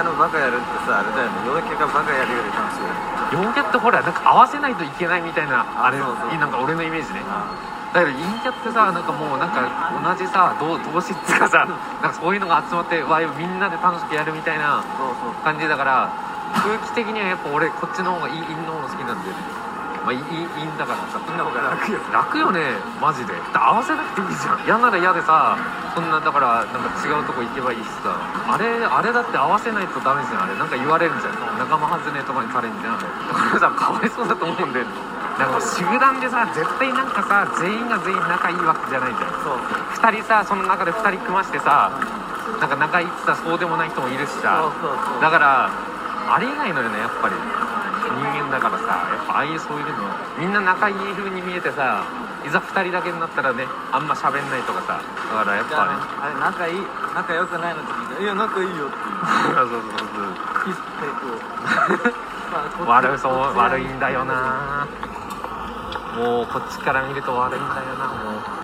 キャのバカやるってさあれだよね陽キャがバカやるより楽しいよね陽キャってほらなんか合わせないといけないみたいなあれそうそうなんか俺のイメージね。あ。だから陰キャってさなんかもうなんか同じさ同同志っつうかさなんかそういうのが集まってわいみんなで楽しくやるみたいなそうそう感じだから空気的にはやっぱ俺こっちの方がいい陰の方が好きなんだよね。まあ陰陰だからさ。みんな方が楽よ。楽よね。マジで。合わせなくていいじゃん。嫌なら嫌でさそんなだからなんか違うとこ行けばいいしさ。あれあれだって合わせないとダメじゃん。あれなんか言われるじゃん。仲間外れとかにされんじゃん。だからさかわいそうだと思うんだよね。なんか集団でさ絶対なんかさ全員が全員仲いいわけじゃないじゃん。そう2人さその中で2人組ましてさなんか仲いいってさそうでもない人もいるしさ。だからありえないのよねやっぱり。人間だからさ。やっぱああいうそういうの。みんな仲いい風に見えてさいざ2人だけになったらねあんま喋んないとかさだからやっぱね。あれ仲いい仲良くないのって聞いて「いや仲いいよ」って言う。そうそうそうキス抵抗まあこっち。悪そう悪いんだよな。もうこっちから見ると悪いんだよなもう